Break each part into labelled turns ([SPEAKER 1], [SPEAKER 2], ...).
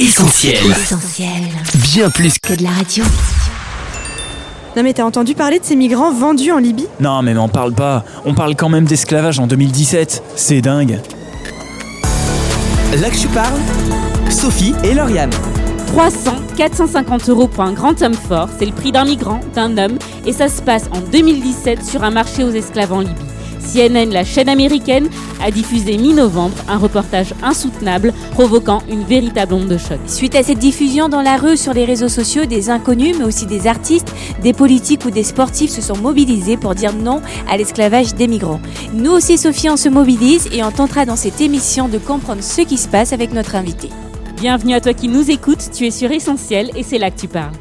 [SPEAKER 1] Essentiel.
[SPEAKER 2] Essentiel.
[SPEAKER 1] Bien plus que
[SPEAKER 2] Que de la radio.
[SPEAKER 3] Non mais t'as entendu parler de ces migrants vendus en Libye?
[SPEAKER 4] Non, mais m'en parle pas. On parle quand même d'esclavage en 2017. C'est dingue.
[SPEAKER 1] Là que tu parles, Sophie et Lauriane.
[SPEAKER 5] 300, 450 euros pour un grand homme fort, c'est le prix d'un migrant, d'un homme, et ça se passe en 2017 sur un marché aux esclaves en Libye. CNN, la chaîne américaine, a diffusé mi-novembre un reportage insoutenable provoquant une véritable onde de choc.
[SPEAKER 6] Suite à cette diffusion dans la rue, sur les réseaux sociaux, des inconnus, mais aussi des artistes, des politiques ou des sportifs se sont mobilisés pour dire non à l'esclavage des migrants. Nous aussi, Sophie, on se mobilise et on tentera dans cette émission de comprendre ce qui se passe avec notre invité.
[SPEAKER 5] Bienvenue à toi qui nous écoutes, tu es sur Essentiel et c'est là que tu parles.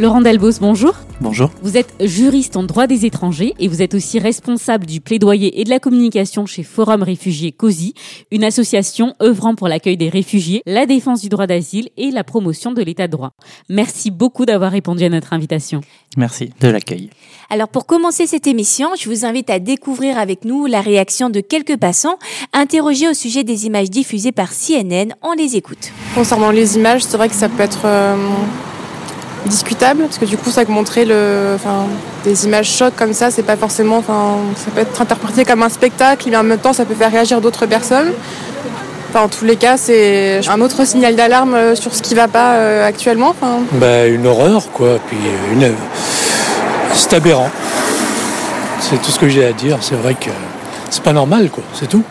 [SPEAKER 5] Laurent Delbos, bonjour.
[SPEAKER 4] Bonjour.
[SPEAKER 5] Vous êtes juriste en droit des étrangers et vous êtes aussi responsable du plaidoyer et de la communication chez Forum Réfugiés COSI, une association œuvrant pour l'accueil des réfugiés, la défense du droit d'asile et la promotion de l'état de droit. Merci beaucoup d'avoir répondu à notre invitation.
[SPEAKER 7] Merci de l'accueil.
[SPEAKER 6] Alors pour commencer cette émission, je vous invite à découvrir avec nous la réaction de quelques passants interrogés au sujet des images diffusées par CNN. On les écoute.
[SPEAKER 8] Concernant les images, c'est vrai que ça peut être euh, discutable parce que du coup, ça montrer le, enfin, des images chocs comme ça, c'est pas forcément, enfin, ça peut être interprété comme un spectacle, mais en même temps, ça peut faire réagir d'autres personnes. Enfin, en tous les cas, c'est un autre signal d'alarme euh, sur ce qui va pas euh, actuellement. Enfin,
[SPEAKER 9] Bah, une horreur, quoi. Puis euh, une... c'est aberrant. C'est tout ce que j'ai à dire. C'est vrai que c'est pas normal, quoi. C'est tout.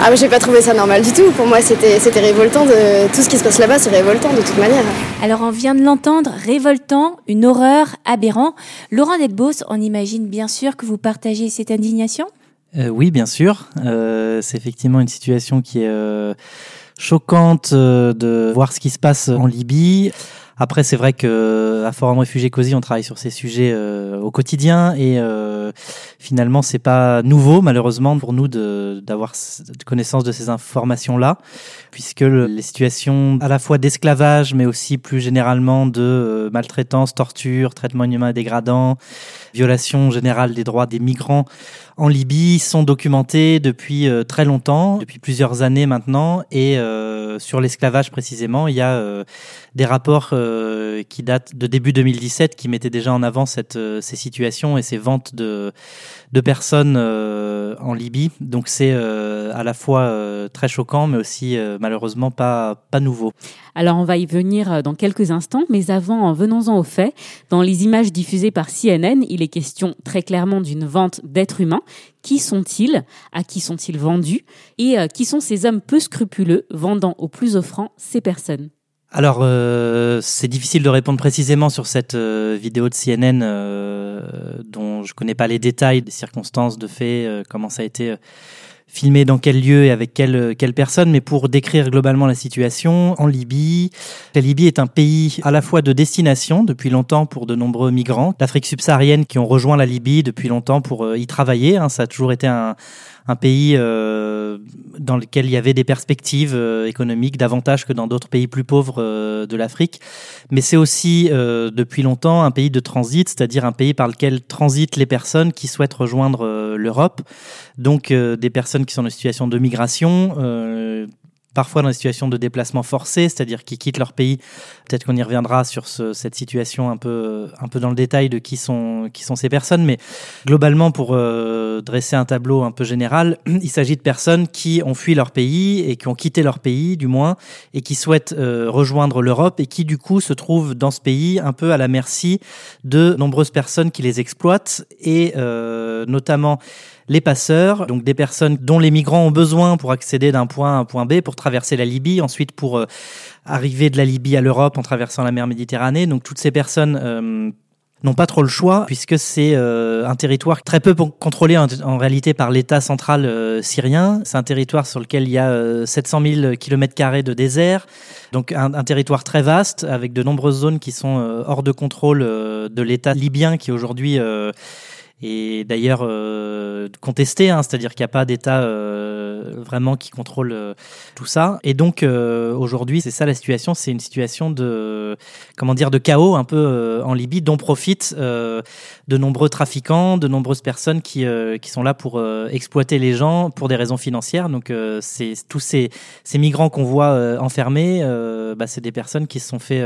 [SPEAKER 10] Ah mais j'ai pas trouvé ça normal du tout. Pour moi c'était c'était révoltant de tout ce qui se passe là-bas, c'est révoltant de toute manière.
[SPEAKER 6] Alors on vient de l'entendre, révoltant, une horreur, aberrant. Laurent Delbos, on imagine bien sûr que vous partagez cette indignation?
[SPEAKER 7] Euh, oui, bien sûr. Euh, c'est effectivement une situation qui est euh, choquante euh, de voir ce qui se passe en Libye. Après, c'est vrai que à Forum Réfugiés Cosy, on travaille sur ces sujets euh, au quotidien et euh, finalement, c'est pas nouveau, malheureusement, pour nous d'avoir connaissance de ces informations-là, puisque le- les situations à la fois d'esclavage, mais aussi plus généralement de euh, maltraitance, torture, traitement inhumain dégradant, violation générale des droits des migrants en Libye sont documentées depuis euh, très longtemps, depuis plusieurs années maintenant, et euh, sur l'esclavage précisément, il y a des rapports qui datent de début 2017 qui mettaient déjà en avant cette, ces situations et ces ventes de, de personnes euh, en Libye. Donc c'est euh, à la fois euh, très choquant, mais aussi malheureusement pas, pas nouveau.
[SPEAKER 5] Alors on va y venir dans quelques instants, mais avant, en venons-en aux faits. Dans les images diffusées par CNN, il est question très clairement d'une vente d'êtres humains. Qui sont-ils? À qui sont-ils vendus? Et qui sont ces hommes peu scrupuleux vendant aux plus offrants ces personnes?
[SPEAKER 7] Alors, euh, c'est difficile de répondre précisément sur cette euh, vidéo de CNN euh, dont je connais pas les détails, des circonstances, de fait, euh, comment ça a été euh, filmé, dans quel lieu et avec quelle, quelle personne. Mais pour décrire globalement la situation, en Libye, la Libye est un pays à la fois de destination depuis longtemps pour de nombreux migrants d'Afrique subsaharienne qui ont rejoint la Libye depuis longtemps pour euh, y travailler. hein. ça a toujours été un, un pays euh, dans lequel il y avait des perspectives euh, économiques davantage que dans d'autres pays plus pauvres euh, de l'Afrique. Mais c'est aussi euh, depuis longtemps un pays de transit, c'est-à-dire un pays par lequel transitent les personnes qui souhaitent rejoindre l'Europe. Donc des personnes qui sont en situation de migration. Parfois dans des situations de déplacement forcé, c'est-à-dire qui quittent leur pays. Peut-être qu'on y reviendra sur ce- cette situation un peu, un peu dans le détail de qui sont, qui sont ces personnes. Mais globalement, pour euh, dresser un tableau un peu général, il s'agit de personnes qui ont fui leur pays et qui ont quitté leur pays, du moins, et qui souhaitent euh, rejoindre l'Europe et qui, du coup, se trouvent dans ce pays un peu à la merci de nombreuses personnes qui les exploitent et euh, notamment les passeurs, donc des personnes dont les migrants ont besoin pour accéder d'un point à un point B, pour traverser la Libye, ensuite pour euh, arriver de la Libye à l'Europe en traversant la mer Méditerranée. Donc toutes ces personnes euh, n'ont pas trop le choix puisque c'est euh, un territoire très peu con- contrôlé en, réalité par l'État central euh, syrien. C'est un territoire sur lequel il y a euh, 700 000 kilomètres carrés de désert, donc un, un territoire très vaste avec de nombreuses zones qui sont euh, hors de contrôle euh, de l'État libyen qui aujourd'hui euh, et d'ailleurs euh, contesté, hein, c'est-à-dire qu'il n'y a pas d'État euh, vraiment qui contrôle euh, tout ça. Et donc euh, aujourd'hui, c'est ça la situation, c'est une situation de comment dire de chaos un peu euh, en Libye, dont profitent de nombreux trafiquants, de nombreuses personnes qui qui sont là pour exploiter les gens pour des raisons financières. Donc c'est tous ces ces migrants qu'on voit enfermés, bah, c'est des personnes qui se sont fait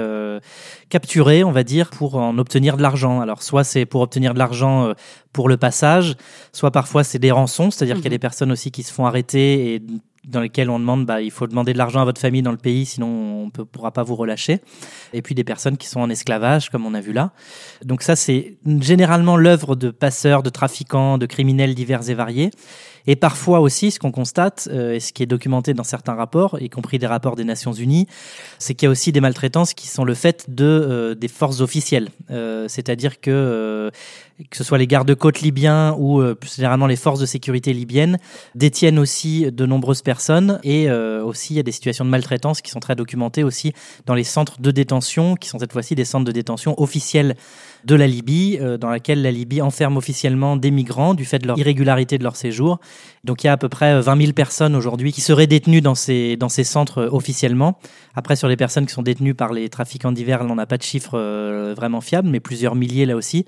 [SPEAKER 7] capturer, on va dire, pour en obtenir de l'argent. Alors soit c'est pour obtenir de l'argent pour le passage, soit parfois c'est des rançons, c'est-à-dire qu'il y a des personnes aussi qui se font arrêter et dans lesquelles on demande, bah, il faut demander de l'argent à votre famille dans le pays, sinon on ne pourra pas vous relâcher. Et puis des personnes qui sont en esclavage, comme on a vu là. Donc ça, c'est généralement l'œuvre de passeurs, de trafiquants, de criminels divers et variés. Et parfois aussi, ce qu'on constate, euh, et ce qui est documenté dans certains rapports, y compris des rapports des Nations Unies, c'est qu'il y a aussi des maltraitances qui sont le fait de euh, des forces officielles. Euh, C'est-à-dire que euh, que ce soit les gardes-côtes libyens ou euh, plus généralement les forces de sécurité libyennes détiennent aussi de nombreuses personnes et aussi il y a des situations de maltraitance qui sont très documentées aussi dans les centres de détention qui sont cette fois-ci des centres de détention officiels de la Libye, euh, dans laquelle la Libye enferme officiellement des migrants du fait de leur irrégularité de leur séjour. Donc il y a à peu près 20 000 personnes aujourd'hui qui seraient détenues dans ces, dans ces centres euh, officiellement. Après, sur les personnes qui sont détenues par les trafiquants divers, on n'a pas de chiffres euh, vraiment fiables, mais plusieurs milliers là aussi.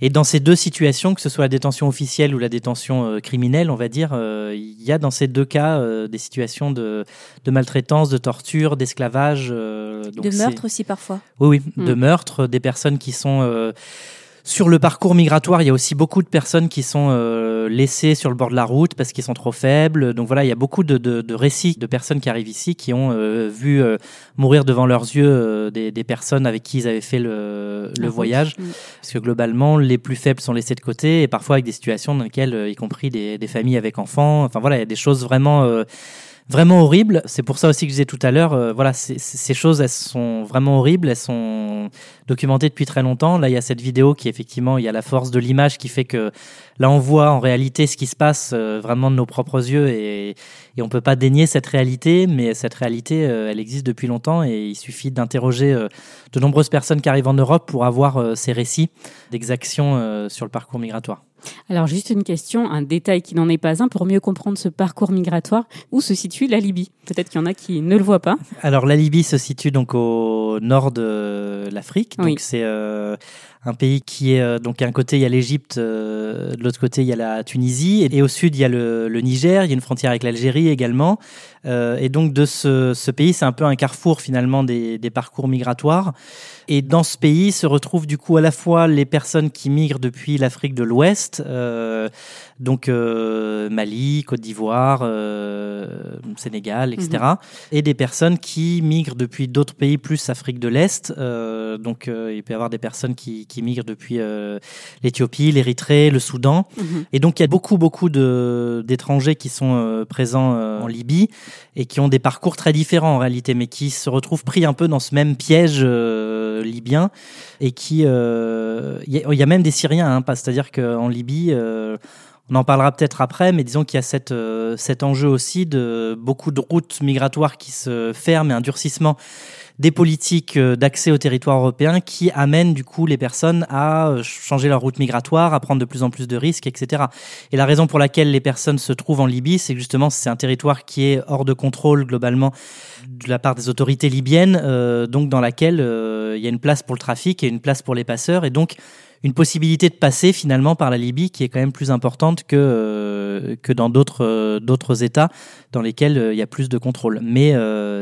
[SPEAKER 7] Et dans ces deux situations, que ce soit la détention officielle ou la détention euh, criminelle, on va dire, euh, il y a dans ces deux cas euh, des situations de, de maltraitance, de torture, d'esclavage.
[SPEAKER 6] De meurtre aussi parfois.
[SPEAKER 7] oui, oui, de
[SPEAKER 6] Mm.
[SPEAKER 7] meurtres, des personnes qui sont sur le parcours migratoire. Il y a aussi beaucoup de personnes qui sont euh, laissées sur le bord de la route parce qu'ils sont trop faibles. Donc voilà, il y a beaucoup de, de, de récits de personnes qui arrivent ici qui ont euh, vu euh, mourir devant leurs yeux euh, des, des personnes avec qui ils avaient fait le, le voyage. Parce que globalement, les plus faibles sont laissés de côté et parfois avec des situations dans lesquelles, euh, y compris des, des familles avec enfants, enfin voilà, il y a des choses vraiment euh, vraiment horribles. C'est pour ça aussi que je disais tout à l'heure, euh, voilà, ces choses, elles sont vraiment horribles, elles sont documentées depuis très longtemps. Là, il y a cette vidéo qui, effectivement, il y a la force de l'image qui fait que là, on voit en réalité ce qui se passe euh, vraiment de nos propres yeux et, et on peut pas dénier cette réalité, mais cette réalité, euh, elle existe depuis longtemps et il suffit d'interroger euh, de nombreuses personnes qui arrivent en Europe pour avoir ces récits d'exactions sur le parcours migratoire.
[SPEAKER 5] Alors juste une question, un détail qui n'en est pas un, pour mieux comprendre ce parcours migratoire, où se situe la Libye? Peut-être qu'il y en a qui ne le voient pas.
[SPEAKER 7] Alors la Libye se situe donc au nord de l'Afrique. Donc
[SPEAKER 5] Oui.
[SPEAKER 7] c'est euh, un pays qui est euh, donc d'un côté il y a l'Égypte, euh, de l'autre côté il y a la Tunisie et, et au sud il y a le, le Niger. Il y a une frontière avec l'Algérie également. Euh, et donc de ce, ce pays c'est un peu un carrefour finalement des, des parcours migratoires. Et dans ce pays se retrouvent du coup à la fois les personnes qui migrent depuis l'Afrique de l'Ouest, euh, donc euh, Mali, Côte d'Ivoire, euh, Sénégal, etc. Et des personnes qui migrent depuis d'autres pays, plus Afrique de l'Est. Euh, donc euh, il peut y avoir des personnes qui, qui migrent depuis euh, l'Éthiopie, l'Érythrée, le Soudan.
[SPEAKER 5] Mhm.
[SPEAKER 7] Et donc il y a beaucoup beaucoup de d'étrangers qui sont présents en Libye et qui ont des parcours très différents en réalité, mais qui se retrouvent pris un peu dans ce même piège euh, libyen et qui euh, il y, a- il y a même des Syriens, hein, c'est-à-dire qu'en Libye euh, on en parlera peut-être après, mais disons qu'il y a cette, euh, cet enjeu aussi de beaucoup de routes migratoires qui se ferment et un durcissement des politiques euh, d'accès au territoire européen qui amènent du coup les personnes à euh, changer leur route migratoire, à prendre de plus en plus de risques, etc. Et la raison pour laquelle les personnes se trouvent en Libye, c'est justement c'est un territoire qui est hors de contrôle globalement de la part des autorités libyennes, euh, donc dans laquelle il y a une place pour le trafic et une place pour les passeurs, et donc une possibilité de passer finalement par la Libye qui est quand même plus importante que que dans d'autres États dans lesquels il y a plus de contrôle. Mais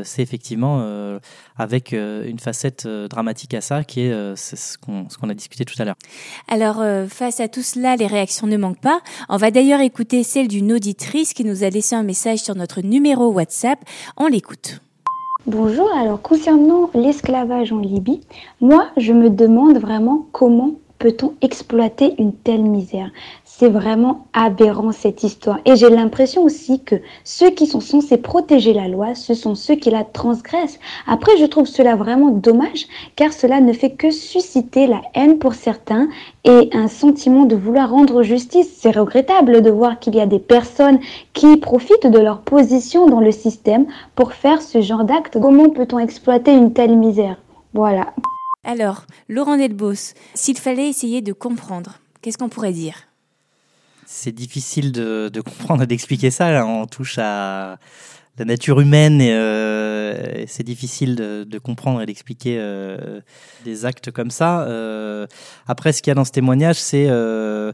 [SPEAKER 7] c'est effectivement euh, avec euh, une facette euh, dramatique à ça qui est euh, ce qu'on a discuté tout à l'heure.
[SPEAKER 6] Alors, euh, face à tout cela, les réactions ne manquent pas. On va d'ailleurs écouter celle d'une auditrice qui nous a laissé un message sur notre numéro WhatsApp. On l'écoute.
[SPEAKER 2] Bonjour, alors concernant l'esclavage en Libye, moi je me demande vraiment comment peut-on exploiter une telle misère? C'est vraiment aberrant cette histoire. Et j'ai l'impression aussi que ceux qui sont censés protéger la loi, ce sont ceux qui la transgressent. Après, je trouve cela vraiment dommage car cela ne fait que susciter la haine pour certains et un sentiment de vouloir rendre justice. C'est regrettable de voir qu'il y a des personnes qui profitent de leur position dans le système pour faire ce genre d'acte. Comment peut-on exploiter une telle misère? Voilà.
[SPEAKER 6] Alors, Laurent Delbos, s'il fallait essayer de comprendre, qu'est-ce qu'on pourrait dire?
[SPEAKER 7] C'est difficile de, de comprendre et d'expliquer ça. On touche à la nature humaine et, euh, c'est difficile de, de, comprendre et d'expliquer euh, des actes comme ça. Euh, après, ce qu'il y a dans ce témoignage, c'est euh,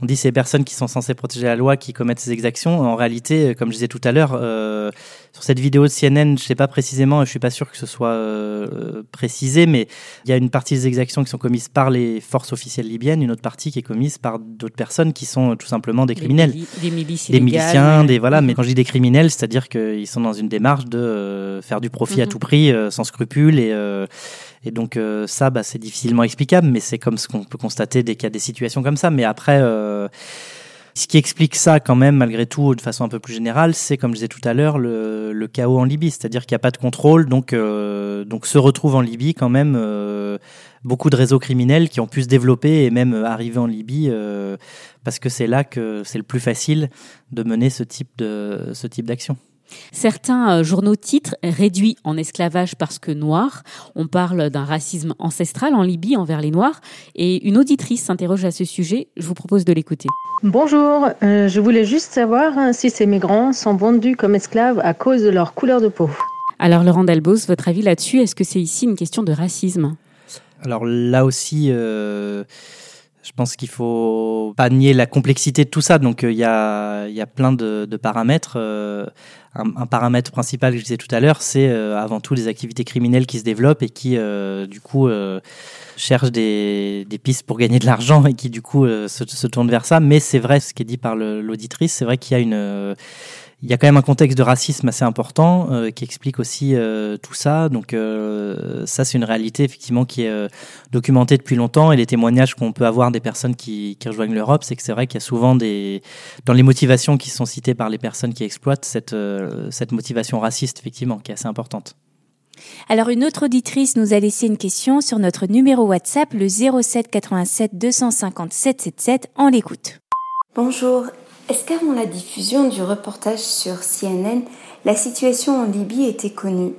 [SPEAKER 7] on dit ces personnes qui sont censées protéger la loi qui commettent ces exactions. En réalité, comme je disais tout à l'heure, euh, sur cette vidéo de CNN, je sais pas précisément, je suis pas sûr que ce soit euh, précisé, mais il y a une partie des exactions qui sont commises par les forces officielles libyennes, une autre partie qui est commise par d'autres personnes qui sont tout simplement des criminels,
[SPEAKER 5] des, milices
[SPEAKER 7] des miliciens, des voilà. Mais quand je dis des criminels, c'est-à-dire qu'ils sont dans une démarche de euh, faire du profit à
[SPEAKER 5] Mhm.
[SPEAKER 7] tout prix, euh, sans scrupules et euh, et donc euh, ça, bah, c'est difficilement explicable, mais c'est comme ce qu'on peut constater dès qu'il y a des situations comme ça. Mais après, euh, ce qui explique ça quand même, malgré tout, de façon un peu plus générale, c'est comme je disais tout à l'heure, le, chaos en Libye, c'est-à-dire qu'il n'y a pas de contrôle, donc euh, donc se retrouvent en Libye quand même beaucoup de réseaux criminels qui ont pu se développer et même arriver en Libye parce que c'est là que c'est le plus facile de mener ce type d'action.
[SPEAKER 5] Certains euh, journaux titrent réduits en esclavage parce que noirs. On parle d'un racisme ancestral en Libye envers les noirs. Et une auditrice s'interroge à ce sujet. Je vous propose de l'écouter.
[SPEAKER 11] Bonjour, euh, je voulais juste savoir hein, si ces migrants sont vendus comme esclaves à cause de leur couleur de peau.
[SPEAKER 5] Alors Laurent Delbos, votre avis là-dessus Est-ce que c'est ici une question de racisme?
[SPEAKER 7] Alors là aussi, euh, je pense qu'il faut pas nier la complexité de tout ça. Donc euh, il y, a, y a plein de, de paramètres. Euh, un, paramètre principal que je disais tout à l'heure, c'est euh, avant tout des activités criminelles qui se développent et qui, du coup, cherchent des, des, pistes pour gagner de l'argent et qui, du coup, se, se, tournent vers ça. Mais c'est vrai, ce qui est dit par l'auditrice, c'est vrai qu'il y a une il y a quand même un contexte de racisme assez important euh, qui explique aussi euh, tout ça. Donc euh, ça, c'est une réalité effectivement qui est euh, documentée depuis longtemps et les témoignages qu'on peut avoir des personnes qui, qui rejoignent l'Europe, c'est que c'est vrai qu'il y a souvent des dans les motivations qui sont citées par les personnes qui exploitent cette euh, cette motivation raciste effectivement qui est assez importante.
[SPEAKER 6] Alors une autre auditrice nous a laissé une question sur notre numéro WhatsApp le 07 87 250 777. On l'écoute.
[SPEAKER 12] Bonjour, est-ce qu'avant la diffusion du reportage sur CNN, la situation en Libye était connue?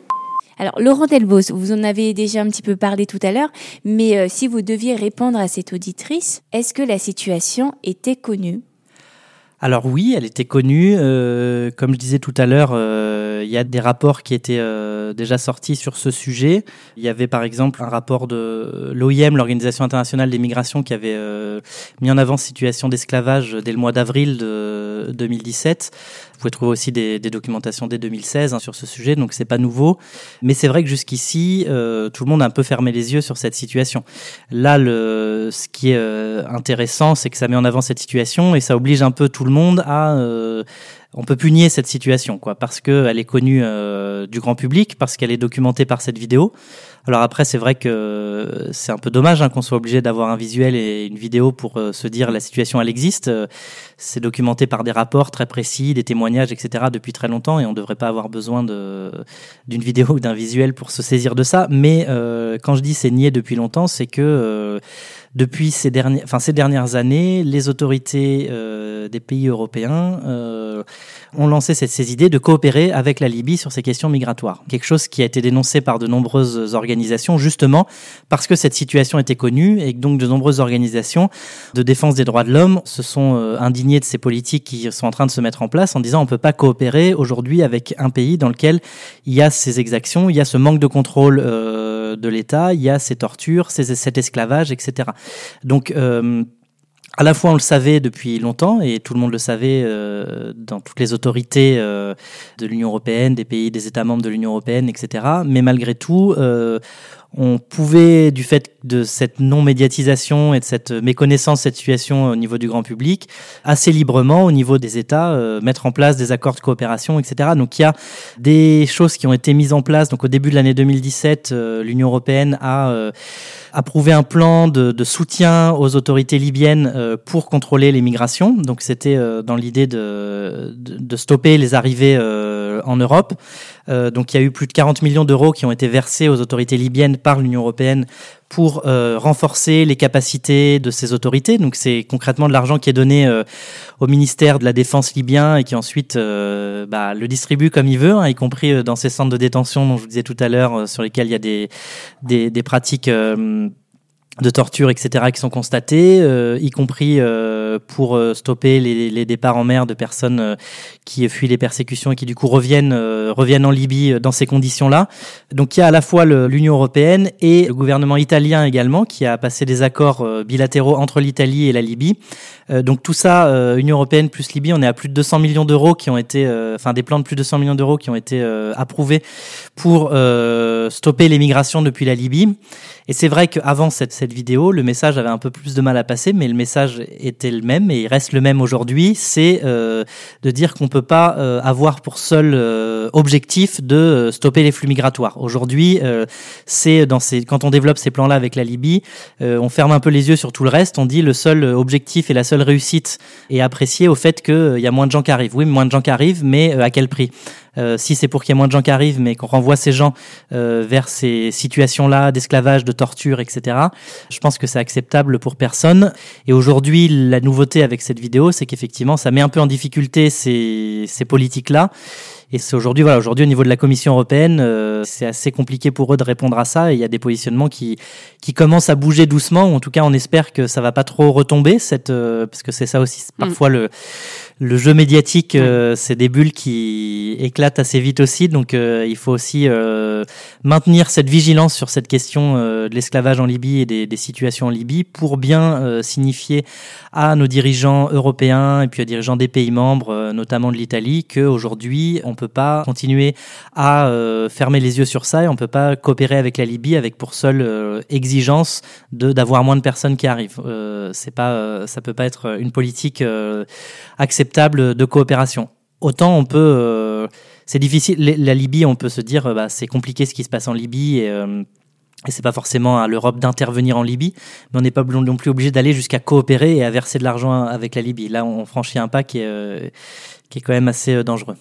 [SPEAKER 6] Alors, Laurent Delbos, vous en avez déjà un petit peu parlé tout à l'heure, mais euh, si vous deviez répondre à cette auditrice, est-ce que la situation était connue?
[SPEAKER 7] Alors oui, elle était connue. Euh, comme je disais tout à l'heure, euh, il y a des rapports qui étaient euh, déjà sortis sur ce sujet. Il y avait par exemple un rapport de l'OIM, l'Organisation internationale des migrations, qui avait mis en avant situation d'esclavage dès le mois d'avril de 2017. Vous pouvez trouver aussi des, des documentations dès 2016 hein, sur ce sujet, donc c'est pas nouveau. Mais c'est vrai que jusqu'ici, euh, tout le monde a un peu fermé les yeux sur cette situation. Là, le, ce qui est euh, intéressant, c'est que ça met en avant cette situation et ça oblige un peu tout le monde à euh, on peut plus nier cette situation, quoi, parce que elle est connue euh, du grand public, parce qu'elle est documentée par cette vidéo. Alors après, c'est vrai que c'est un peu dommage hein, qu'on soit obligé d'avoir un visuel et une vidéo pour euh, se dire la situation elle existe. C'est documenté par des rapports très précis, des témoignages, etc. depuis très longtemps, et on ne devrait pas avoir besoin d'une vidéo ou d'un visuel pour se saisir de ça. Mais euh, quand je dis c'est nié depuis longtemps, c'est que depuis ces enfin ces dernières années, les autorités euh, des pays européens euh, ont lancé ces idées de coopérer avec la Libye sur ces questions migratoires. Quelque chose qui a été dénoncé par de nombreuses organisations, justement parce que cette situation était connue et que donc de nombreuses organisations de défense des droits de l'homme se sont euh, indignées de ces politiques qui sont en train de se mettre en place en disant on peut pas coopérer aujourd'hui avec un pays dans lequel il y a ces exactions, il y a ce manque de contrôle euh, de l'État, il y a ces tortures, ces, cet esclavage, etc. Donc euh, à la fois on le savait depuis longtemps et tout le monde le savait euh, dans toutes les autorités euh, de l'Union européenne, des pays, des États membres de l'Union européenne, etc. Mais malgré tout, on pouvait, du fait de cette non-médiatisation et de cette méconnaissance de cette situation au niveau du grand public, assez librement au niveau des États, euh, mettre en place des accords de coopération, etc. Donc il y a des choses qui ont été mises en place. Donc au début de l'année 2017, euh, l'Union européenne a euh, approuvé un plan de, soutien aux autorités libyennes euh, pour contrôler les migrations. Donc c'était euh, dans l'idée de, stopper les arrivées euh, en Europe. Euh, donc il y a eu plus de 40 millions d'euros qui ont été versés aux autorités libyennes par l'Union européenne pour euh, renforcer les capacités de ces autorités. Donc c'est concrètement de l'argent qui est donné euh, au ministère de la Défense libyen et qui ensuite bah, le distribue comme il veut, hein, y compris dans ces centres de détention dont je vous disais tout à l'heure, sur lesquels il y a des, des, pratiques de torture, etc., qui sont constatées, y compris pour stopper les, les, départs en mer de personnes qui fuient les persécutions et qui du coup reviennent reviennent en Libye dans ces conditions-là. Donc il y a à la fois l'Union européenne et le gouvernement italien également qui a passé des accords bilatéraux entre l'Italie et la Libye. donc tout ça, Union européenne plus Libye, on est à plus de 200 millions d'euros qui ont été, enfin des plans de plus de 200 millions d'euros qui ont été approuvés pour stopper l'émigration depuis la Libye. Et c'est vrai qu'avant cette, cette vidéo, le message avait un peu plus de mal à passer, mais le message était le même et il reste le même aujourd'hui. C'est euh, de dire qu'on peut pas euh, avoir pour seul euh, objectif de stopper les flux migratoires. Aujourd'hui, c'est dans ces, quand on développe ces plans-là avec la Libye, on ferme un peu les yeux sur tout le reste. On dit le seul objectif et la seule réussite est appréciée au fait qu'il y a moins de gens qui arrivent. Oui, moins de gens qui arrivent, mais à quel prix? Euh, si c'est pour qu'il y ait moins de gens qui arrivent, mais qu'on renvoie ces gens euh, vers ces situations-là d'esclavage, de torture, etc., je pense que c'est acceptable pour personne. Et aujourd'hui, la nouveauté avec cette vidéo, c'est qu'effectivement, ça met un peu en difficulté ces, ces politiques-là. Et c'est aujourd'hui, voilà, aujourd'hui au niveau de la Commission européenne, euh, c'est assez compliqué pour eux de répondre à ça. Et il y a des positionnements qui qui commencent à bouger doucement. Ou en tout cas, on espère que ça va pas trop retomber, cette parce que c'est ça aussi mm. parfois le le jeu médiatique, euh, c'est des bulles qui éclatent assez vite aussi. Donc, euh, il faut aussi euh, maintenir cette vigilance sur cette question de l'esclavage en Libye et des, des, situations en Libye pour bien signifier à nos dirigeants européens et puis aux dirigeants des pays membres, notamment de l'Italie, qu'aujourd'hui, on peut pas continuer à fermer les yeux sur ça et on peut pas coopérer avec la Libye avec pour seule exigence de d'avoir moins de personnes qui arrivent. c'est pas, ça peut pas être une politique acceptable de coopération. Autant on peut, euh, c'est difficile. La Libye, on peut se dire, euh, bah, c'est compliqué ce qui se passe en Libye et, euh, et c'est pas forcément à l'Europe d'intervenir en Libye, mais on n'est pas non plus obligé d'aller jusqu'à coopérer et à verser de l'argent avec la Libye. Là, on franchit un pas qui est, qui est quand même assez dangereux.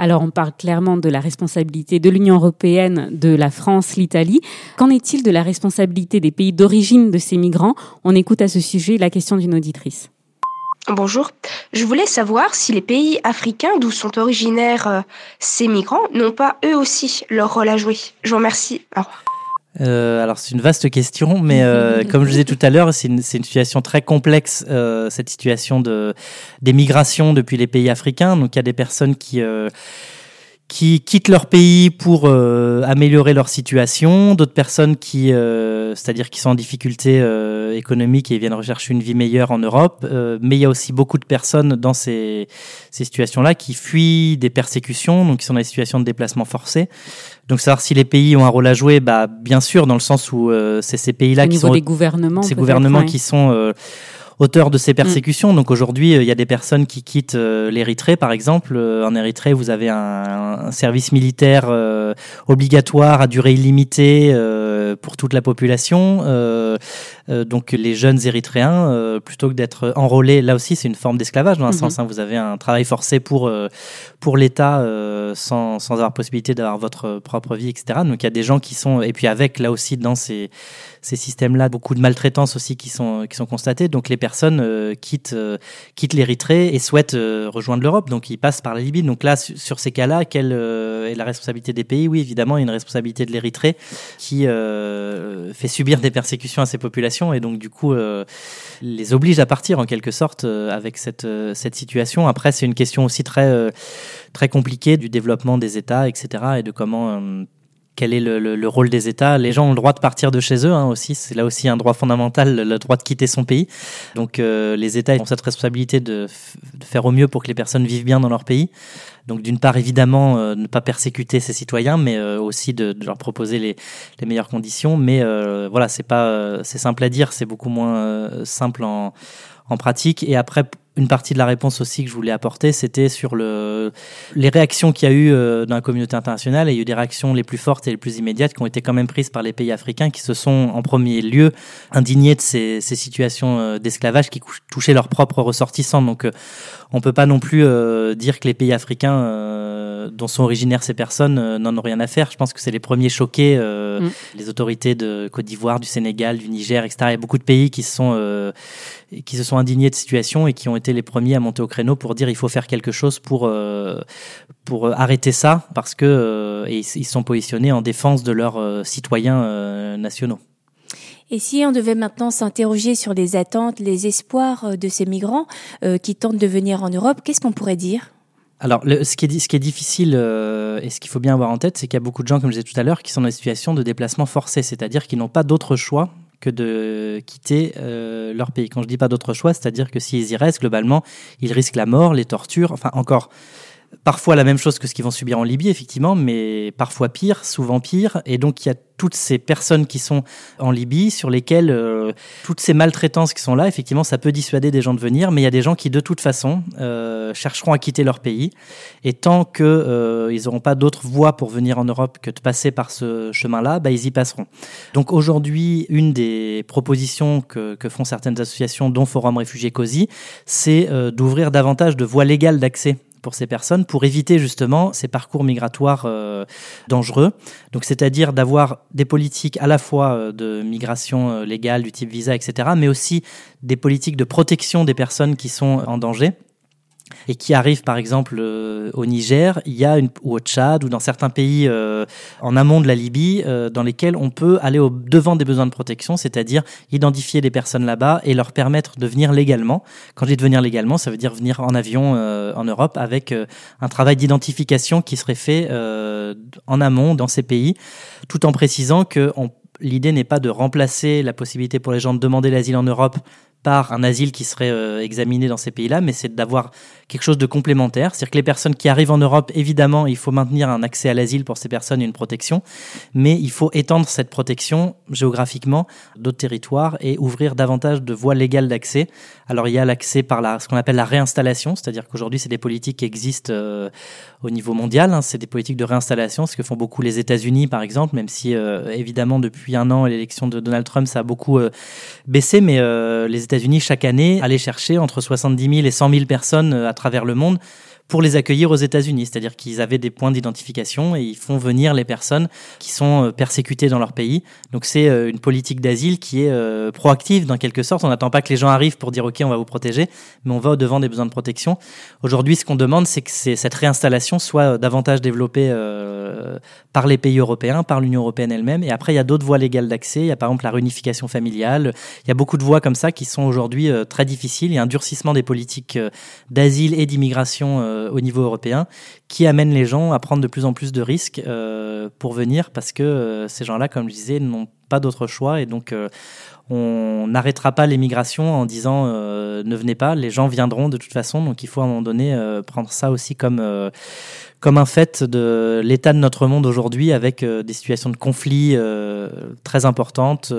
[SPEAKER 5] Alors on parle clairement de la responsabilité de l'Union européenne, de la France, l'Italie. Qu'en est-il de la responsabilité des pays d'origine de ces migrants? On écoute à ce sujet la question d'une auditrice.
[SPEAKER 13] Bonjour. Je voulais savoir si les pays africains d'où sont originaires euh, ces migrants n'ont pas eux aussi leur rôle à jouer. Je vous remercie.
[SPEAKER 7] Euh, alors c'est une vaste question, mais euh, comme je disais tout à l'heure, c'est une, une, situation très complexe, cette situation de des migrations depuis les pays africains. Donc il y a des personnes qui qui quittent leur pays pour euh, améliorer leur situation, d'autres personnes qui, euh, c'est-à-dire qui sont en difficulté euh, économique et viennent rechercher une vie meilleure en Europe. mais il y a aussi beaucoup de personnes dans ces, ces situations-là qui fuient des persécutions, donc qui sont dans des situations de déplacement forcé. Donc savoir si les pays ont un rôle à jouer, bah bien sûr dans le sens où c'est ces pays-là qui sont
[SPEAKER 5] des gouvernements,
[SPEAKER 7] ces gouvernements qui sont auteur de ces mm. persécutions. Donc aujourd'hui, euh, il y a des personnes qui quittent euh, l'Érythrée, par exemple. Euh, en Érythrée, vous avez un, service militaire obligatoire à durée illimitée pour toute la population. donc les jeunes Érythréens, plutôt que d'être enrôlés, là aussi c'est une forme d'esclavage dans un mm-hmm. sens. Hein. vous avez un travail forcé pour pour l'État sans, sans avoir possibilité d'avoir votre propre vie, etc. Donc il y a des gens qui sont et puis avec là aussi dans ces ces systèmes-là, beaucoup de maltraitance aussi qui sont qui sont constatées. Donc les personnes euh, quittent, euh, quittent l'Érythrée et souhaitent euh, rejoindre l'Europe. Donc ils passent par la Libye. Donc là, sur ces cas-là, quelle est la responsabilité des pays? Oui, évidemment, il y a une responsabilité de l'Érythrée qui fait subir des persécutions à ces populations et donc du coup les oblige à partir en quelque sorte avec cette, cette situation. Après, c'est une question aussi très, très compliquée du développement des États, etc. et de comment quel est le, rôle des États. Les gens ont le droit de partir de chez eux hein, aussi. C'est là aussi un droit fondamental, le droit de quitter son pays. Donc euh, les États ont cette responsabilité de, faire au mieux pour que les personnes vivent bien dans leur pays. Donc d'une part évidemment euh, ne pas persécuter ses citoyens, mais euh, aussi de, leur proposer les, les, meilleures conditions. Mais voilà, c'est pas c'est simple à dire, c'est beaucoup moins simple en, en pratique. Et après une partie de la réponse aussi que je voulais apporter, c'était sur le, les réactions qu'il y a eu euh, dans la communauté internationale. Et il y a eu des réactions les plus fortes et les plus immédiates qui ont été quand même prises par les pays africains qui se sont en premier lieu indignés de ces, ces situations euh, d'esclavage qui touchaient leurs propres ressortissants. Donc euh, on peut pas non plus dire que les pays africains dont sont originaires ces personnes n'en ont rien à faire. Je pense que c'est les premiers choqués, mm. les autorités de Côte d'Ivoire, du Sénégal, du Niger, etc. Il y a beaucoup de pays qui se sont, qui se sont indignés de situation et qui ont été les premiers à monter au créneau pour dire il faut faire quelque chose pour, euh, pour euh, arrêter ça parce que euh, ils sont positionnés en défense de leurs citoyens nationaux.
[SPEAKER 6] Et si on devait maintenant s'interroger sur les attentes, les espoirs de ces migrants qui tentent de venir en Europe, qu'est-ce qu'on pourrait dire?
[SPEAKER 7] Alors, ce, qui est, ce qui est difficile et ce qu'il faut bien avoir en tête, c'est qu'il y a beaucoup de gens, comme je disais tout à l'heure, qui sont dans des situations de déplacement forcé, c'est-à-dire qu'ils n'ont pas d'autre choix que de quitter euh, leur pays. Quand je dis pas d'autre choix, c'est-à-dire que s'ils y restent, globalement, ils risquent la mort, les tortures, enfin encore parfois la même chose que ce qu'ils vont subir en Libye, effectivement, mais parfois pire, souvent pire. Et donc, il y a toutes ces personnes qui sont en Libye sur lesquelles euh, toutes ces maltraitances qui sont là, effectivement, ça peut dissuader des gens de venir, mais il y a des gens qui, de toute façon, euh, chercheront à quitter leur pays. Et tant qu'ils euh, n'auront pas d'autre voie pour venir en Europe que de passer par ce chemin-là, bah, ils y passeront. Donc aujourd'hui, une des propositions que, que, font certaines associations, dont Forum Réfugiés COSI, c'est d'ouvrir davantage de voies légales d'accès pour ces personnes pour éviter justement ces parcours migratoires euh, dangereux. Donc, c'est-à-dire d'avoir des politiques à la fois euh, de migration euh, légale du type visa, etc., mais aussi des politiques de protection des personnes qui sont en danger et qui arrive par exemple euh, au Niger, il y a une, ou au Tchad ou dans certains pays euh, en amont de la Libye euh, dans lesquels on peut aller au devant des besoins de protection, c'est-à-dire identifier des personnes là-bas et leur permettre de venir légalement. Quand je dis de venir légalement, ça veut dire venir en avion en Europe avec un travail d'identification qui serait fait en amont dans ces pays, tout en précisant que l'idée n'est pas de remplacer la possibilité pour les gens de demander l'asile en Europe par un asile qui serait euh, examiné dans ces pays-là, mais c'est d'avoir quelque chose de complémentaire. C'est-à-dire que les personnes qui arrivent en Europe, évidemment, il faut maintenir un accès à l'asile pour ces personnes et une protection, mais il faut étendre cette protection géographiquement d'autres territoires et ouvrir davantage de voies légales d'accès. Alors il y a l'accès par la, ce qu'on appelle la réinstallation, c'est-à-dire qu'aujourd'hui c'est des politiques qui existent euh, au niveau mondial, hein. c'est des politiques de réinstallation, ce que font beaucoup les États-Unis par exemple, même si euh, évidemment depuis un an l'élection de Donald Trump ça a beaucoup baissé, mais les États-Unis chaque année allaient chercher entre 70 000 et 100 000 personnes à travers le monde pour les accueillir aux États-Unis. C'est-à-dire qu'ils avaient des points d'identification et ils font venir les personnes qui sont euh, persécutées dans leur pays. Donc c'est euh, une politique d'asile qui est euh, proactive dans quelque sorte. On n'attend pas que les gens arrivent pour dire OK, on va vous protéger, mais on va au-devant des besoins de protection. Aujourd'hui, ce qu'on demande, c'est que cette réinstallation soit davantage développée par les pays européens, par l'Union européenne elle-même. Et après, il y a d'autres voies légales d'accès. Il y a par exemple la réunification familiale. Il y a beaucoup de voies comme ça qui sont aujourd'hui très difficiles. Il y a un durcissement des politiques d'asile et d'immigration au niveau européen qui amène les gens à prendre de plus en plus de risques euh, pour venir parce que euh, ces gens-là, comme je disais, n'ont pas d'autre choix et donc on n'arrêtera pas l'émigration en disant ne venez pas, les gens viendront de toute façon, donc il faut à un moment donné prendre ça aussi comme comme un fait de l'état de notre monde aujourd'hui avec des situations de conflit très importantes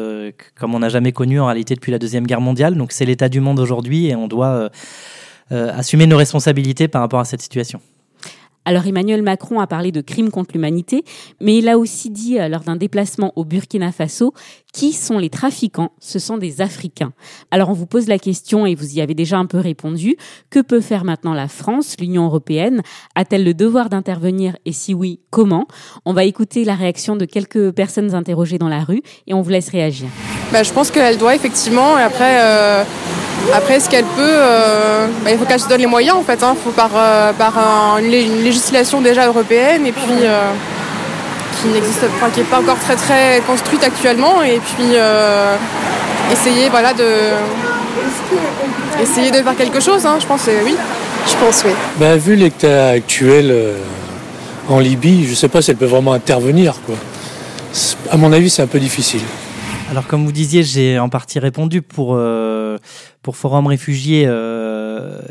[SPEAKER 7] comme on n'a jamais connu en réalité depuis la deuxième guerre mondiale. Donc c'est l'état du monde aujourd'hui et on doit euh, assumer nos responsabilités par rapport à cette situation.
[SPEAKER 5] Alors Emmanuel Macron a parlé de crimes contre l'humanité, mais il a aussi dit euh, lors d'un déplacement au Burkina Faso qui sont les trafiquants Ce sont des Africains. Alors on vous pose la question et vous y avez déjà un peu répondu. Que peut faire maintenant la France, l'Union européenne? A-t-elle le devoir d'intervenir? Et si oui, comment? On va écouter la réaction de quelques personnes interrogées dans la rue et on vous laisse réagir.
[SPEAKER 8] Bah, je pense qu'elle doit effectivement. Et après, euh, après, ce qu'elle peut, euh, bah, il faut qu'elle se donne les moyens en fait. Il hein. faut par, euh, par une, législation déjà européenne et puis euh, qui n'existe pas, qui n'est pas encore très très construite actuellement. Et puis essayer voilà de essayer de faire quelque chose. Hein. je pense oui.
[SPEAKER 10] Je pense oui.
[SPEAKER 9] Bah, vu l'état actuel en Libye, je ne sais pas si elle peut vraiment intervenir quoi. À mon avis, c'est un peu difficile.
[SPEAKER 7] Alors comme vous disiez, j'ai en partie répondu pour pour Forum Réfugiés, euh,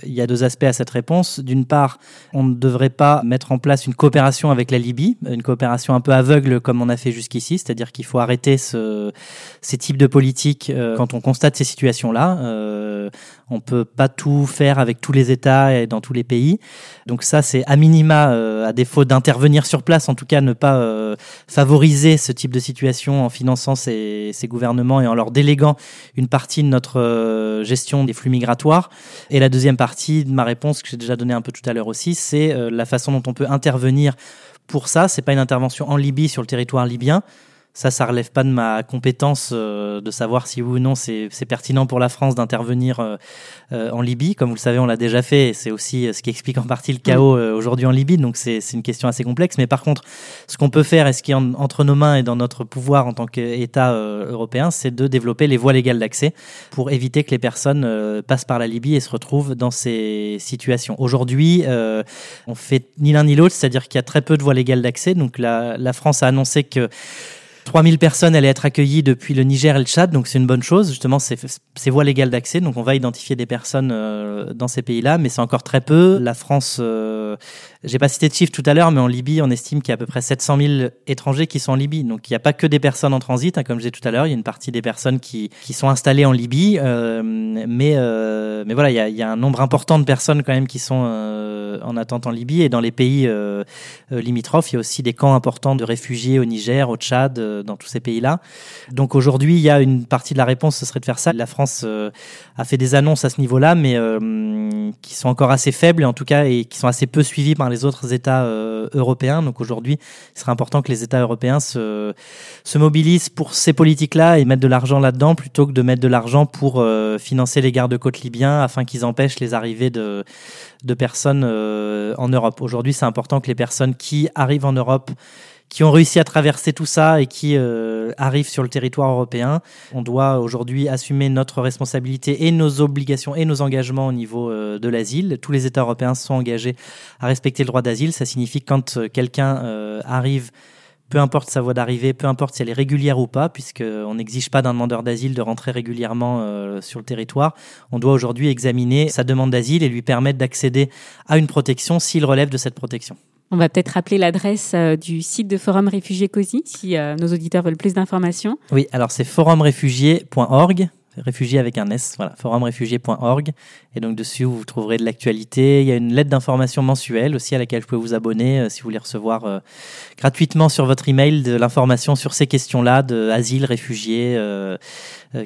[SPEAKER 7] il y a deux aspects à cette réponse. D'une part, on ne devrait pas mettre en place une coopération avec la Libye, une coopération un peu aveugle comme on a fait jusqu'ici, c'est-à-dire qu'il faut arrêter ce, ces types de politiques euh, quand on constate ces situations-là. Euh, on peut pas tout faire avec tous les États et dans tous les pays. Donc ça, c'est à minima, euh, à défaut d'intervenir sur place, en tout cas ne pas favoriser ce type de situation en finançant ces, gouvernements et en leur déléguant une partie de notre gestion des flux migratoires. Et la deuxième partie de ma réponse, que j'ai déjà donnée un peu tout à l'heure aussi, c'est la façon dont on peut intervenir pour ça. C'est pas une intervention en Libye sur le territoire libyen Ça, ça relève pas de ma compétence euh, de savoir si oui ou non c'est pertinent pour la France d'intervenir euh, euh, en Libye. Comme vous le savez, on l'a déjà fait. C'est aussi ce qui explique en partie le chaos aujourd'hui en Libye. Donc c'est une question assez complexe. Mais par contre, ce qu'on peut faire et ce qui est entre nos mains et dans notre pouvoir en tant qu'État européen, c'est de développer les voies légales d'accès pour éviter que les personnes passent par la Libye et se retrouvent dans ces situations. Aujourd'hui, on fait ni l'un ni l'autre, c'est-à-dire qu'il y a très peu de voies légales d'accès. Donc la, la France a annoncé que 3000 personnes allaient être accueillies depuis le Niger et le Tchad, donc c'est une bonne chose. Justement, c'est voies légales d'accès, donc on va identifier des personnes euh, dans ces pays-là, mais c'est encore très peu. La France, euh, j'ai pas cité de chiffres tout à l'heure, mais en Libye, on estime qu'il y a à peu près 700 000 étrangers qui sont en Libye. Donc il n'y a pas que des personnes en transit, hein, comme je disais tout à l'heure, il y a une partie des personnes qui, qui sont installées en Libye, euh, mais, euh, mais voilà, il y, a, un nombre important de personnes quand même qui sont euh, en attente en Libye et dans les pays limitrophes, il y a aussi des camps importants de réfugiés au Niger, au Tchad dans tous ces pays-là. Donc aujourd'hui, il y a une partie de la réponse, ce serait de faire ça. La France a fait des annonces à ce niveau-là, mais qui sont encore assez faibles, en tout cas, et qui sont assez peu suivies par les autres États européens. Donc aujourd'hui, il serait important que les États européens se, se mobilisent pour ces politiques-là et mettre de l'argent là-dedans, plutôt que de mettre de l'argent pour financer les gardes-côtes libyens afin qu'ils empêchent les arrivées de, de personnes en Europe. Aujourd'hui, c'est important que les personnes qui arrivent en Europe qui ont réussi à traverser tout ça et qui euh, arrivent sur le territoire européen. On doit aujourd'hui assumer notre responsabilité et nos obligations et nos engagements au niveau euh, de l'asile. Tous les États européens sont engagés à respecter le droit d'asile. Ça signifie que quand euh, quelqu'un arrive peu importe sa voie d'arrivée, peu importe si elle est régulière ou pas, puisqu'on n'exige pas d'un demandeur d'asile de rentrer régulièrement sur le territoire. On doit aujourd'hui examiner sa demande d'asile et lui permettre d'accéder à une protection s'il relève de cette protection.
[SPEAKER 5] On va peut-être rappeler l'adresse euh, du site de Forum Réfugiés COSI si euh, nos auditeurs veulent plus d'informations.
[SPEAKER 7] Oui, alors c'est forumréfugiés.org, réfugiés avec un S, voilà, forumréfugiés.org. Et donc dessus, vous trouverez de l'actualité. Il y a une lettre d'information mensuelle aussi à laquelle vous pouvez vous abonner euh, si vous voulez recevoir gratuitement sur votre email de l'information sur ces questions-là de asile, réfugiés,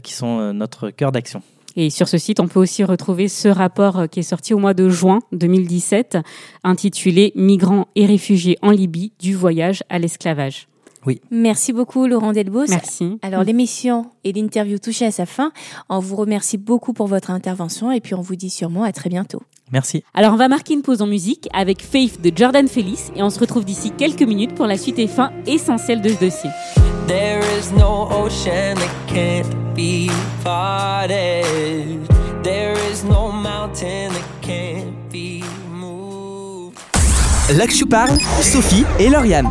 [SPEAKER 7] qui sont notre cœur d'action.
[SPEAKER 5] Et sur ce site, on peut aussi retrouver ce rapport euh, qui est sorti au mois de juin 2017, intitulé Migrants et réfugiés en Libye, du voyage à l'esclavage.
[SPEAKER 7] Oui.
[SPEAKER 6] Merci beaucoup Laurent Delbos.
[SPEAKER 5] Merci.
[SPEAKER 6] Alors l'émission et l'interview touchent à sa fin. On vous remercie beaucoup pour votre intervention et puis on vous dit sûrement à très bientôt.
[SPEAKER 7] Merci.
[SPEAKER 5] Alors on va marquer une pause en musique avec Faith de Jordan Felice et on se retrouve d'ici quelques minutes pour la suite et fin essentielle de ce dossier. There is no ocean that can't be parted. There is no mountain that can't be moved.
[SPEAKER 1] Là que je parle, Sophie et Lauriane.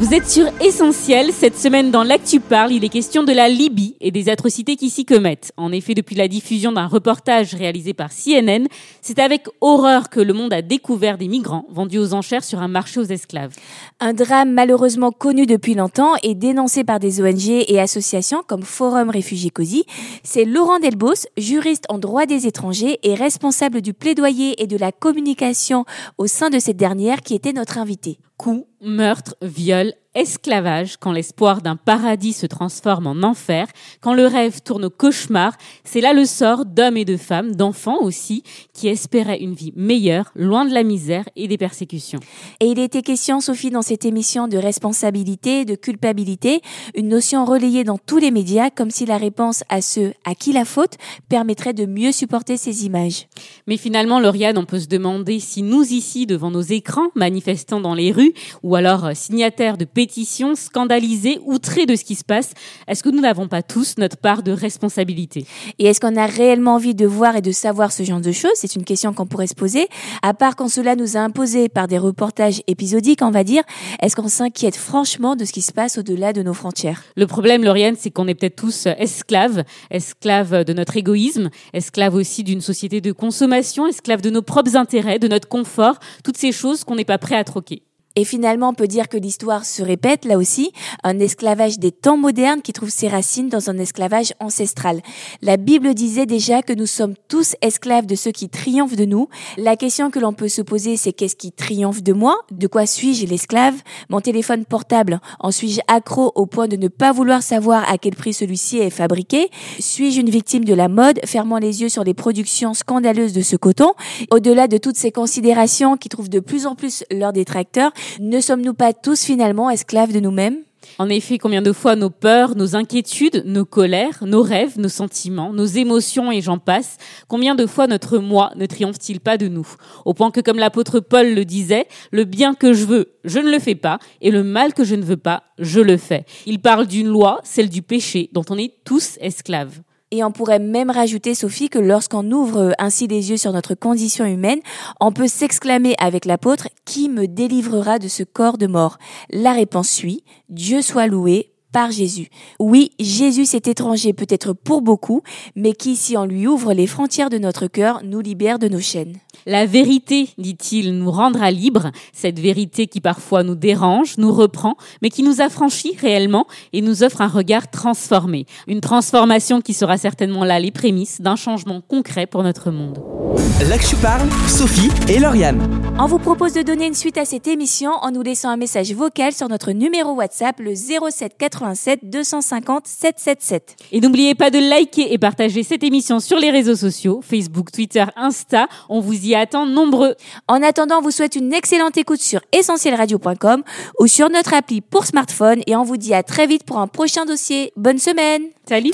[SPEAKER 5] Vous êtes sur Essentiel. Cette semaine, dans l'Actu Parle, il est question de la Libye et des atrocités qui s'y commettent. En effet, depuis la diffusion d'un reportage réalisé par CNN, c'est avec horreur que le monde a découvert des migrants vendus aux enchères sur un marché aux esclaves.
[SPEAKER 6] Un drame malheureusement connu depuis longtemps et dénoncé par des ONG et associations comme Forum Réfugiés COSI. C'est Laurent Delbos, juriste en droit des étrangers et responsable du plaidoyer et de la communication au sein de cette dernière qui était notre invité.
[SPEAKER 5] Coups, meurtres, viols, esclavage, quand l'espoir d'un paradis se transforme en enfer, quand le rêve tourne au cauchemar, c'est là le sort d'hommes et de femmes, d'enfants aussi, qui espéraient une vie meilleure, loin de la misère et des persécutions.
[SPEAKER 6] Et il était question, Sophie, dans cette émission de responsabilité, de culpabilité, une notion relayée dans tous les médias, comme si la réponse à ceux à qui la faute permettrait de mieux supporter ces images.
[SPEAKER 5] Mais finalement, Lauriane, on peut se demander si nous ici, devant nos écrans, manifestants dans les rues, ou alors signataires de pétition, scandalisés, outrés de ce qui se passe. Est-ce que nous n'avons pas tous notre part de responsabilité?
[SPEAKER 6] Et est-ce qu'on a réellement envie de voir et de savoir ce genre de choses? C'est une question qu'on pourrait se poser. À part quand cela nous a imposé par des reportages épisodiques, on va dire, est-ce qu'on s'inquiète franchement de ce qui se passe au-delà de nos frontières?
[SPEAKER 5] Le problème, Lauriane, c'est qu'on est peut-être tous esclaves, esclaves de notre égoïsme, esclaves aussi d'une société de consommation, esclaves de nos propres intérêts, de notre confort, toutes ces choses qu'on n'est pas prêt à troquer.
[SPEAKER 6] Et finalement, on peut dire que l'histoire se répète là aussi, un esclavage des temps modernes qui trouve ses racines dans un esclavage ancestral. La Bible disait déjà que nous sommes tous esclaves de ceux qui triomphent de nous. La question que l'on peut se poser, c'est qu'est-ce qui triomphe de moi? De quoi suis-je l'esclave? Mon téléphone portable, en suis-je accro au point de ne pas vouloir savoir à quel prix celui-ci est fabriqué? Suis-je une victime de la mode, fermant les yeux sur les productions scandaleuses de ce coton? Au-delà de toutes ces considérations qui trouvent de plus en plus leurs détracteurs, ne sommes-nous pas tous finalement esclaves de nous-mêmes?
[SPEAKER 5] En effet, combien de fois nos peurs, nos inquiétudes, nos colères, nos rêves, nos sentiments, nos émotions et j'en passe, combien de fois notre moi ne triomphe-t-il pas de nous? Au point que, comme l'apôtre Paul le disait, le bien que je veux, je ne le fais pas, et le mal que je ne veux pas, je le fais. Il parle d'une loi, celle du péché, dont on est tous esclaves.
[SPEAKER 6] Et on pourrait même rajouter, Sophie, que lorsqu'on ouvre ainsi les yeux sur notre condition humaine, on peut s'exclamer avec l'apôtre, qui me délivrera de ce corps de mort? La réponse suit, Dieu soit loué, par Jésus. Oui, Jésus cet étranger peut-être pour beaucoup, mais qui, si on lui ouvre les frontières de notre cœur, nous libère de nos chaînes.
[SPEAKER 5] La vérité, dit-il, nous rendra libres, cette vérité qui parfois nous dérange, nous reprend, mais qui nous affranchit réellement et nous offre un regard transformé. Une transformation qui sera certainement là les prémices d'un changement concret pour notre monde.
[SPEAKER 1] Là que tu parles, Sophie et Lauriane.
[SPEAKER 6] On vous propose de donner une suite à cette émission en nous laissant un message vocal sur notre numéro WhatsApp, le 07 87 250 777.
[SPEAKER 5] Et n'oubliez pas de liker et partager cette émission sur les réseaux sociaux, Facebook, Twitter, Insta. On vous y attend nombreux.
[SPEAKER 6] En attendant, on vous souhaite une excellente écoute sur essentielradio.com ou sur notre appli pour smartphone et on vous dit à très vite pour un prochain dossier. Bonne semaine.
[SPEAKER 5] Salut.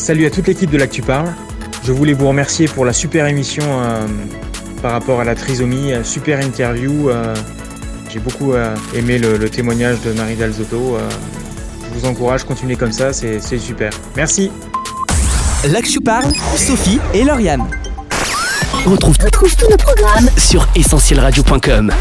[SPEAKER 14] Salut à toute l'équipe de l'Actu Parle. Je voulais vous remercier pour la super émission euh, par rapport à la trisomie, euh, super interview. euh, J'ai beaucoup aimé le, témoignage de Marie Dalzotto. je vous encourage, continuez comme ça, c'est super. Merci.
[SPEAKER 1] Là que tu parles, Sophie et Lauriane.
[SPEAKER 15] Retrouve, retrouve tous nos programmes sur essentielradio.com.